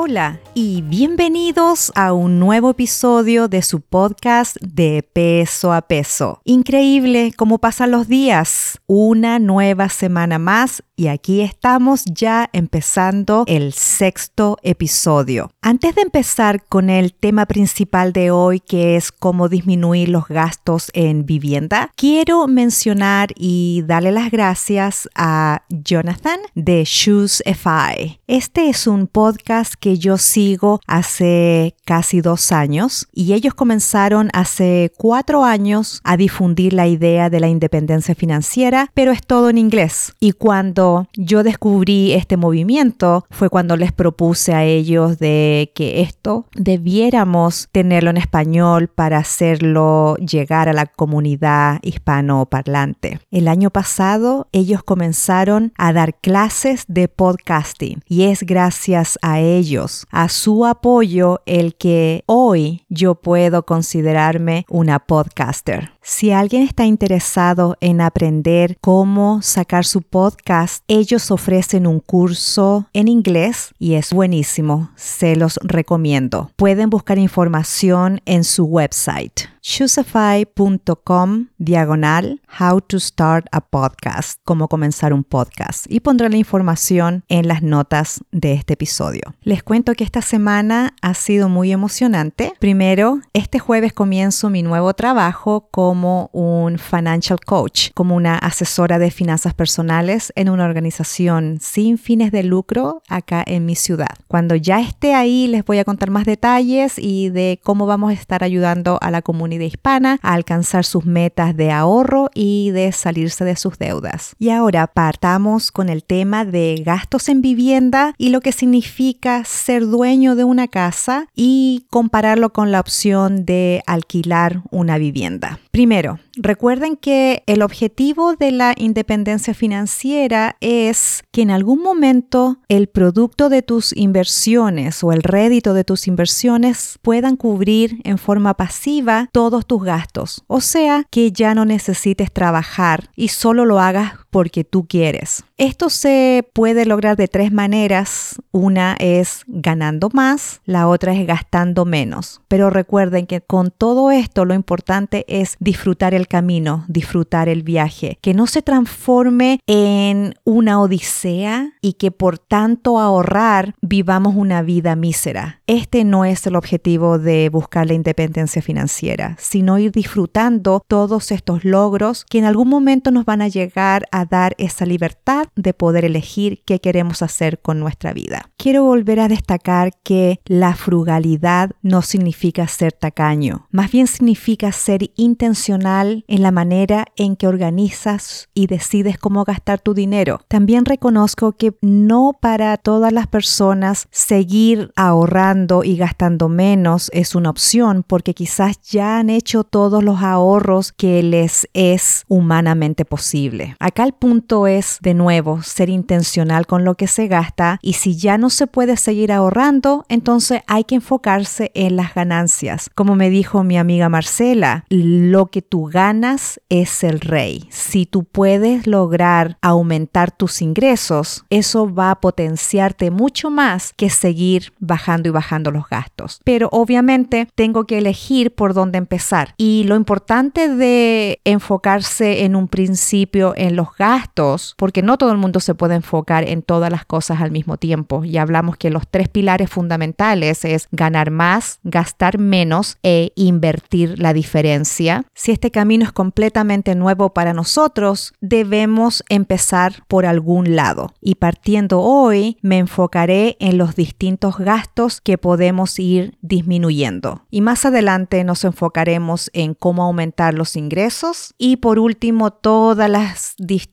Hola y bienvenidos a un nuevo episodio de su podcast de peso a peso. Increíble cómo pasan los días. Una nueva semana más y aquí estamos ya empezando el sexto episodio. Antes de empezar con el tema principal de hoy que es cómo disminuir los gastos en vivienda, quiero mencionar y darle las gracias a Jonathan de Shoes FI. Este es un podcast que yo sigo hace casi dos años y ellos comenzaron hace cuatro años a difundir la idea de la independencia financiera, pero es todo en inglés. Y cuando yo descubrí este movimiento fue cuando les propuse a ellos de que esto debiéramos tenerlo en español para hacerlo llegar a la comunidad hispanoparlante. El año pasado ellos comenzaron a dar clases de podcasting y es gracias a ellos, a su apoyo, el que hoy yo puedo considerarme una podcaster. Si alguien está interesado en aprender cómo sacar su podcast, ellos ofrecen un curso en inglés y es buenísimo. Se los recomiendo. Pueden buscar información en su website choosify.com diagonal how to start a podcast, cómo comenzar un podcast y pondré la información en las notas de este episodio. Les cuento que esta semana ha sido muy emocionante. Primero, este jueves comienzo mi nuevo trabajo como un financial coach, como una asesora de finanzas personales en una organización sin fines de lucro acá en mi ciudad. Cuando ya esté ahí les voy a contar más detalles y de cómo vamos a estar ayudando a la comunidad hispana a alcanzar sus metas de ahorro y de salirse de sus deudas. Y ahora partamos con el tema de gastos en vivienda y lo que significa ser dueño de una casa y compararlo con la opción de alquilar una vivienda. Primero, recuerden que el objetivo de la independencia financiera es que en algún momento el producto de tus inversiones o el rédito de tus inversiones puedan cubrir en forma pasiva todos tus gastos. O sea, que ya no necesites trabajar y solo lo hagas porque tú quieres. Esto se puede lograr de tres maneras. Una es ganando más, la otra es gastando menos. Pero recuerden que con todo esto lo importante es disfrutar el camino, disfrutar el viaje, que no se transforme en una odisea y que por tanto ahorrar vivamos una vida mísera. Este no es el objetivo de buscar la independencia financiera, sino ir disfrutando todos estos logros que en algún momento nos van a llegar a dar esa libertad de poder elegir qué queremos hacer con nuestra vida. Quiero volver a destacar que la frugalidad no significa ser tacaño, más bien significa ser intencional en la manera en que organizas y decides cómo gastar tu dinero. También reconozco que no para todas las personas seguir ahorrando y gastando menos es una opción porque quizás ya han hecho todos los ahorros que les es humanamente posible. Acá el punto es, de nuevo, ser intencional con lo que se gasta y si ya no se puede seguir ahorrando, entonces hay que enfocarse en las ganancias. Como me dijo mi amiga Marcela, lo que tú ganas es el rey. Si tú puedes lograr aumentar tus ingresos, eso va a potenciarte mucho más que seguir bajando y bajando los gastos. Pero obviamente tengo que elegir por dónde empezar. Y lo importante de enfocarse en un principio en los gastos, porque no todo el mundo se puede enfocar en todas las cosas al mismo tiempo. Y hablamos que los tres pilares fundamentales es ganar más, gastar menos e invertir la diferencia. Si este camino es completamente nuevo para nosotros, debemos empezar por algún lado. Y partiendo hoy, me enfocaré en los distintos gastos que podemos ir disminuyendo. Y más adelante nos enfocaremos en cómo aumentar los ingresos y por último todas las distintas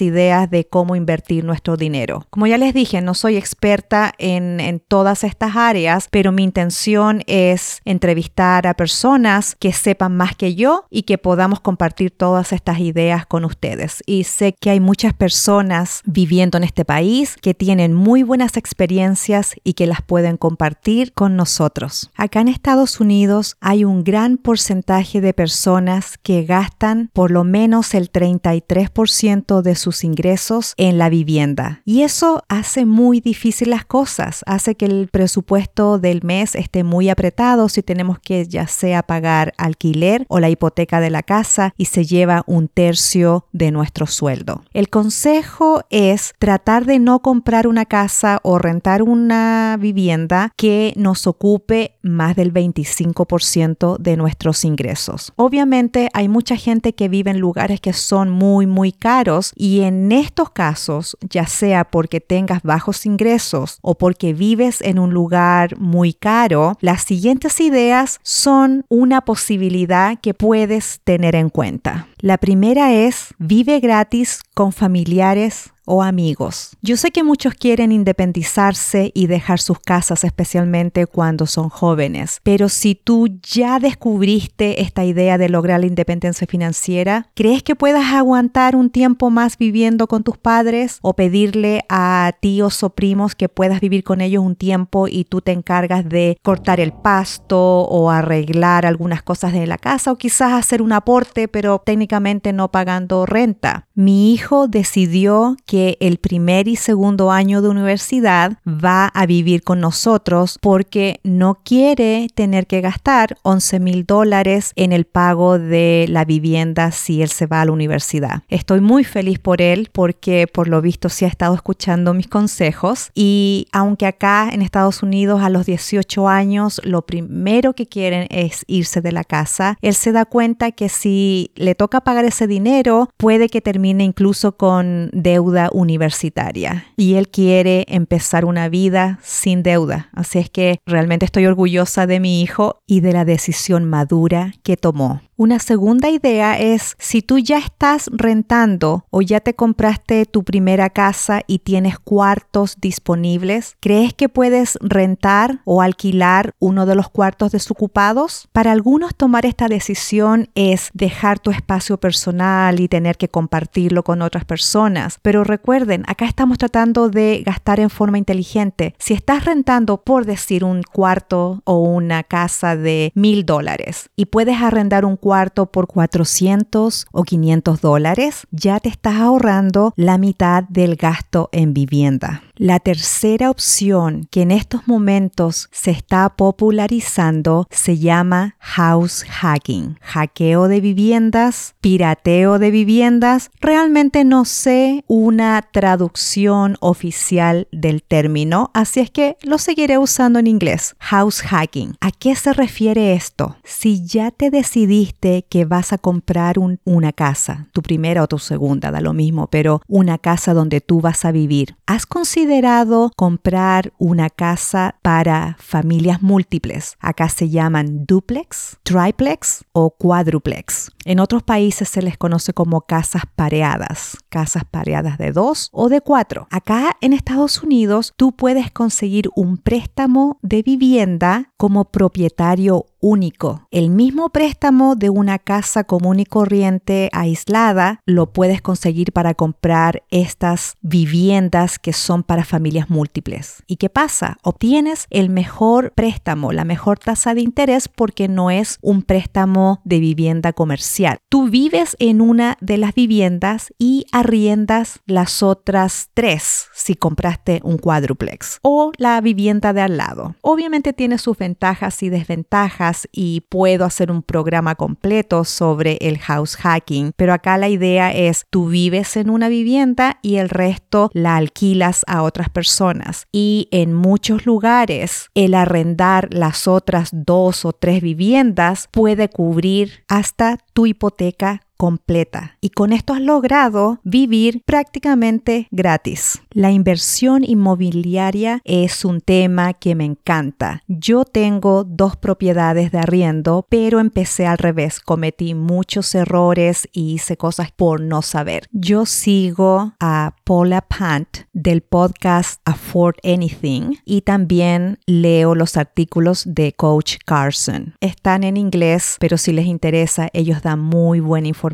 ideas de cómo invertir nuestro dinero. Como ya les dije, no soy experta en, en todas estas áreas, pero mi intención es entrevistar a personas que sepan más que yo y que podamos compartir todas estas ideas con ustedes. Y sé que hay muchas personas viviendo en este país que tienen muy buenas experiencias y que las pueden compartir con nosotros. Acá en Estados Unidos hay un gran porcentaje de personas que gastan por lo menos el 33% de sus ingresos en la vivienda. Y eso hace muy difícil las cosas, hace que el presupuesto del mes esté muy apretado si tenemos que ya sea pagar alquiler o la hipoteca de la casa y se lleva un tercio de nuestro sueldo. El consejo es tratar de no comprar una casa o rentar una vivienda que nos ocupe más del 25% de nuestros ingresos. Obviamente hay mucha gente que vive en lugares que son muy muy caros y en estos casos, ya sea porque tengas bajos ingresos o porque vives en un lugar muy caro, las siguientes ideas son una posibilidad que puedes tener en cuenta. La primera es vive gratis con familiares o amigos. Yo sé que muchos quieren independizarse y dejar sus casas, especialmente cuando son jóvenes, pero si tú ya descubriste esta idea de lograr la independencia financiera, ¿crees que puedas aguantar un tiempo más viviendo con tus padres o pedirle a tíos o primos que puedas vivir con ellos un tiempo y tú te encargas de cortar el pasto o arreglar algunas cosas de la casa o quizás hacer un aporte, pero técnicamente no pagando renta? Mi hijo decidió que el primer y segundo año de universidad va a vivir con nosotros porque no quiere tener que gastar 11 mil dólares en el pago de la vivienda si él se va a la universidad. Estoy muy feliz por él porque por lo visto sí ha estado escuchando mis consejos y aunque acá en Estados Unidos a los 18 años lo primero que quieren es irse de la casa, él se da cuenta que si le toca pagar ese dinero puede que termine incluso con deuda universitaria y él quiere empezar una vida sin deuda. Así es que realmente estoy orgullosa de mi hijo y de la decisión madura que tomó. Una segunda idea es si tú ya estás rentando o ya te compraste tu primera casa y tienes cuartos disponibles, ¿crees que puedes rentar o alquilar uno de los cuartos desocupados? Para algunos tomar esta decisión es dejar tu espacio personal y tener que compartirlo con otras personas, pero recuerden, acá estamos tratando de gastar en forma inteligente. Si estás rentando, por decir, un cuarto o una casa de mil dólares y puedes arrendar un cuarto cuarto por 400 o 500 dólares, ya te estás ahorrando la mitad del gasto en vivienda. La tercera opción que en estos momentos se está popularizando se llama house hacking, hackeo de viviendas, pirateo de viviendas. Realmente no sé una traducción oficial del término, así es que lo seguiré usando en inglés. House hacking. ¿A qué se refiere esto? Si ya te decidiste que vas a comprar una casa, tu primera o tu segunda, da lo mismo, pero una casa donde tú vas a vivir, ¿has considerado considerado comprar una casa para familias múltiples. Acá se llaman duplex, triplex o cuádruplex. En otros países se les conoce como casas pareadas, casas pareadas de dos o de cuatro. Acá en Estados Unidos tú puedes conseguir un préstamo de vivienda como propietario único. El mismo préstamo de una casa común y corriente aislada lo puedes conseguir para comprar estas viviendas que son para familias múltiples. ¿Y qué pasa? Obtienes el mejor préstamo, la mejor tasa de interés porque no es un préstamo de vivienda comercial. Tú vives en una de las viviendas y arriendas las otras tres si compraste un cuádruplex o la vivienda de al lado. Obviamente tiene sus ventajas y desventajas y puedo hacer un programa completo sobre el house hacking, pero acá la idea es tú vives en una vivienda y el resto la alquilas a otras personas. Y en muchos lugares el arrendar las otras dos o tres viviendas puede cubrir hasta tu hipoteca completa y con esto has logrado vivir prácticamente gratis. La inversión inmobiliaria es un tema que me encanta. Yo tengo dos propiedades de arriendo, pero empecé al revés. Cometí muchos errores y hice cosas por no saber. Yo sigo a Paula Pant del podcast Afford Anything y también leo los artículos de Coach Carson. Están en inglés, pero si les interesa, ellos dan muy buena información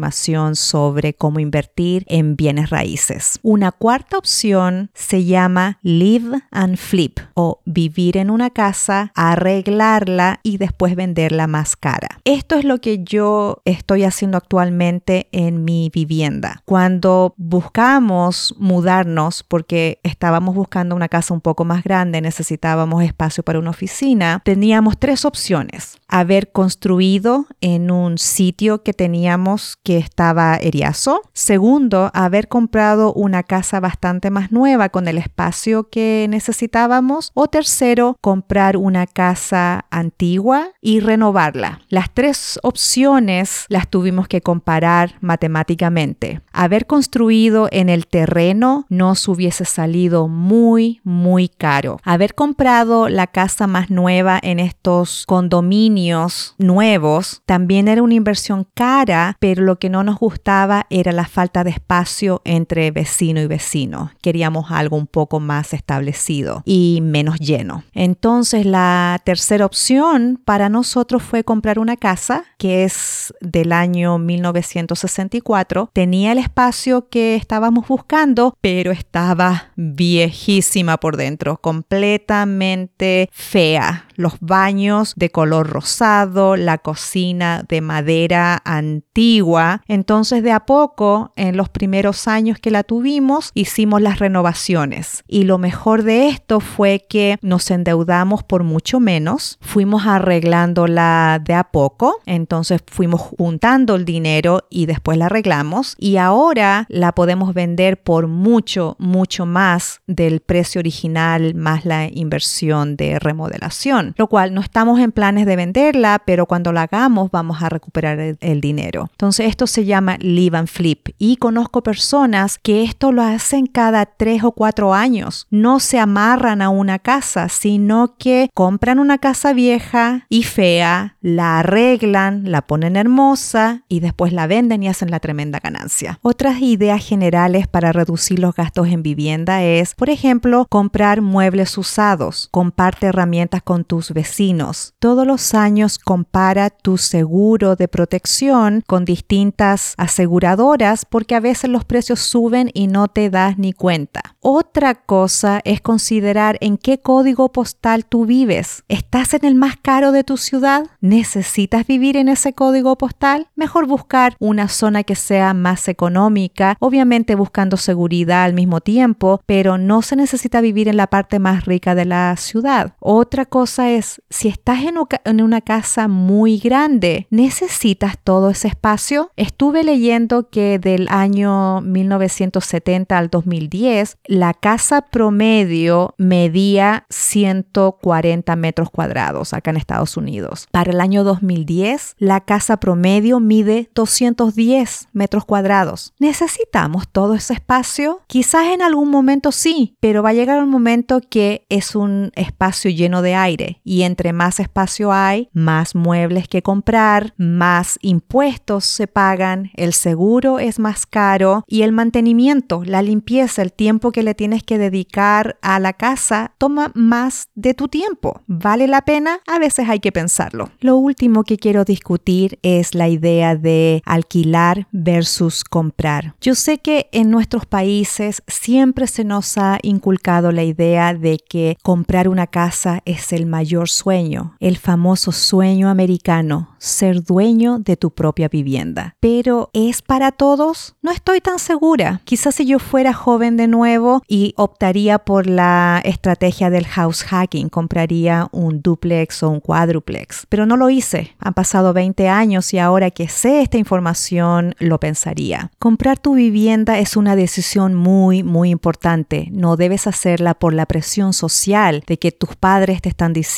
sobre cómo invertir en bienes raíces. Una cuarta opción se llama live and flip o vivir en una casa, arreglarla y después venderla más cara. Esto es lo que yo estoy haciendo actualmente en mi vivienda. Cuando buscamos mudarnos porque estábamos buscando una casa un poco más grande, necesitábamos espacio para una oficina, teníamos tres opciones. Haber construido en un sitio que teníamos que estaba eriazo. Segundo, haber comprado una casa bastante más nueva con el espacio que necesitábamos. O tercero, comprar una casa antigua y renovarla. Las tres opciones las tuvimos que comparar matemáticamente. Haber construido en el terreno nos hubiese salido muy, muy caro. Haber comprado la casa más nueva en estos condominios nuevos también era una inversión cara, pero lo que no nos gustaba era la falta de espacio entre vecino y vecino. Queríamos algo un poco más establecido y menos lleno. Entonces la tercera opción para nosotros fue comprar una casa que es del año 1964. Tenía el espacio que estábamos buscando, pero estaba viejísima por dentro, completamente fea los baños de color rosado, la cocina de madera antigua. Entonces de a poco, en los primeros años que la tuvimos, hicimos las renovaciones. Y lo mejor de esto fue que nos endeudamos por mucho menos, fuimos arreglándola de a poco, entonces fuimos juntando el dinero y después la arreglamos y ahora la podemos vender por mucho, mucho más del precio original más la inversión de remodelación lo cual no estamos en planes de venderla, pero cuando la hagamos vamos a recuperar el, dinero. Entonces esto se llama live and flip y conozco personas que esto lo hacen cada tres o cuatro años. No se amarran a una casa, sino que compran una casa vieja y fea, la arreglan, la ponen hermosa y después la venden y hacen la tremenda ganancia. Otras ideas generales para reducir los gastos en vivienda es, por ejemplo, comprar muebles usados, comparte herramientas con tu vecinos. Todos los años compara tu seguro de protección con distintas aseguradoras porque a veces los precios suben y no te das ni cuenta. Otra cosa es considerar en qué código postal tú vives. ¿Estás en el más caro de tu ciudad? ¿Necesitas vivir en ese código postal? Mejor buscar una zona que sea más económica, obviamente buscando seguridad al mismo tiempo, pero no se necesita vivir en la parte más rica de la ciudad. Otra cosa es, si estás en una casa muy grande, ¿necesitas todo ese espacio? Estuve leyendo que del año 1970 al 2010, la casa promedio medía 140 metros cuadrados acá en Estados Unidos. Para el año 2010, la casa promedio mide 210 metros cuadrados. ¿Necesitamos todo ese espacio? Quizás en algún momento sí, pero va a llegar un momento que es un espacio lleno de aire y entre más espacio hay, más muebles que comprar, más impuestos se pagan, el seguro es más caro y el mantenimiento, la limpieza, el tiempo que le tienes que dedicar a la casa toma más de tu tiempo. ¿Vale la pena? A veces hay que pensarlo. Lo último que quiero discutir es la idea de alquilar versus comprar. Yo sé que en nuestros países siempre se nos ha inculcado la idea de que comprar una casa es el mayor sueño, el famoso sueño americano, ser dueño de tu propia vivienda. Pero ¿es para todos? No estoy tan segura. Quizás si yo fuera joven de nuevo y optaría por la estrategia del house hacking, compraría un duplex o un cuádruplex. Pero no lo hice. Han pasado 20 años y ahora que sé esta información lo pensaría. Comprar tu vivienda es una decisión muy, muy importante. No debes hacerla por la presión social de que tus padres te están diciendo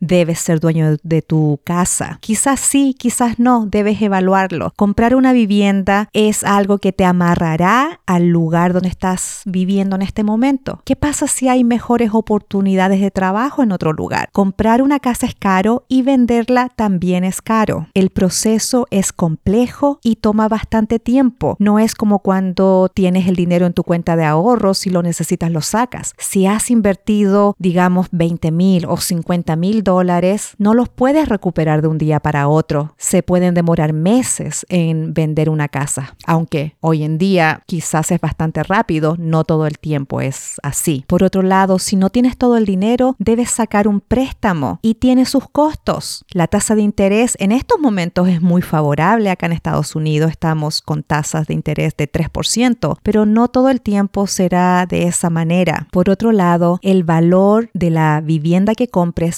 debes ser dueño de tu casa. Quizás sí, quizás no, debes evaluarlo. Comprar una vivienda es algo que te amarrará al lugar donde estás viviendo en este momento. ¿Qué pasa si hay mejores oportunidades de trabajo en otro lugar? Comprar una casa es caro y venderla también es caro. El proceso es complejo y toma bastante tiempo. No es como cuando tienes el dinero en tu cuenta de ahorros y lo necesitas lo sacas. Si has invertido, digamos, 20 mil o 50 mil dólares, no los puedes recuperar de un día para otro. Se pueden demorar meses en vender una casa, aunque hoy en día quizás es bastante rápido, no todo el tiempo es así. Por otro lado, si no tienes todo el dinero, debes sacar un préstamo y tiene sus costos. La tasa de interés en estos momentos es muy favorable. Acá en Estados Unidos estamos con tasas de interés de 3%, pero no todo el tiempo será de esa manera. Por otro lado, el valor de la vivienda que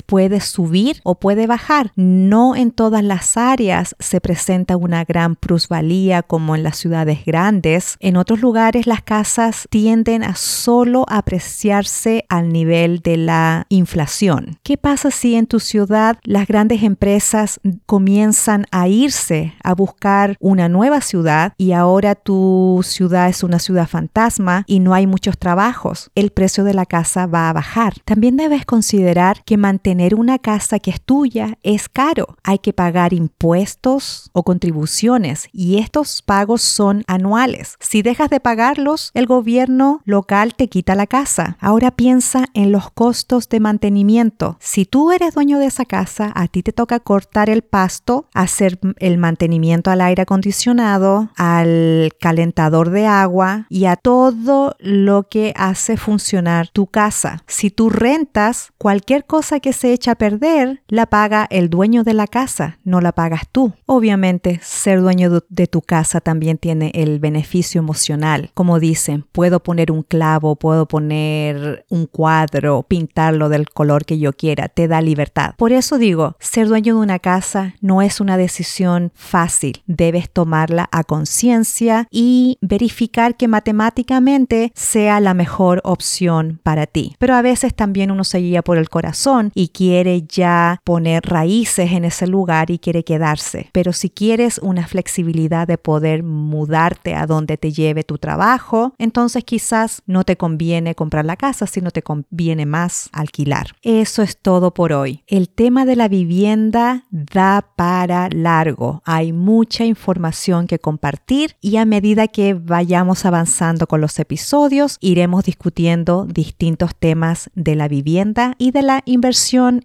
puede subir o puede bajar. No en todas las áreas se presenta una gran plusvalía como en las ciudades grandes. En otros lugares las casas tienden a solo apreciarse al nivel de la inflación. ¿Qué pasa si en tu ciudad las grandes empresas comienzan a irse a buscar una nueva ciudad y ahora tu ciudad es una ciudad fantasma y no hay muchos trabajos? El precio de la casa va a bajar. También debes considerar que mantener una casa que es tuya es caro. Hay que pagar impuestos o contribuciones y estos pagos son anuales. Si dejas de pagarlos, el gobierno local te quita la casa. Ahora piensa en los costos de mantenimiento. Si tú eres dueño de esa casa, a ti te toca cortar el pasto, hacer el mantenimiento al aire acondicionado, al calentador de agua y a todo lo que hace funcionar tu casa. Si tú rentas, cualquier cosa que se echa a perder, la paga el dueño de la casa, no la pagas tú. Obviamente, ser dueño de tu casa también tiene el beneficio emocional. Como dicen, puedo poner un clavo, puedo poner un cuadro, pintarlo del color que yo quiera, te da libertad. Por eso digo, ser dueño de una casa no es una decisión fácil. Debes tomarla a conciencia y verificar que matemáticamente sea la mejor opción para ti. Pero a veces también uno se guía por el corazón y quiere ya poner raíces en ese lugar y quiere quedarse. Pero si quieres una flexibilidad de poder mudarte a donde te lleve tu trabajo, entonces quizás no te conviene comprar la casa, sino te conviene más alquilar. Eso es todo por hoy. El tema de la vivienda da para largo. Hay mucha información que compartir y a medida que vayamos avanzando con los episodios, iremos discutiendo distintos temas de la vivienda y de la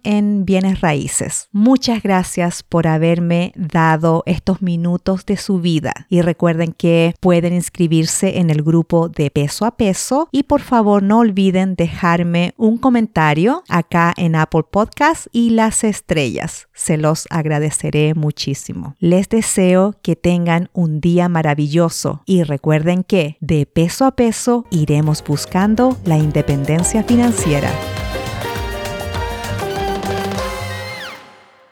en bienes raíces. Muchas gracias por haberme dado estos minutos de su vida y recuerden que pueden inscribirse en el grupo de peso a peso y por favor no olviden dejarme un comentario acá en Apple Podcast y las estrellas. Se los agradeceré muchísimo. Les deseo que tengan un día maravilloso y recuerden que de peso a peso iremos buscando la independencia financiera.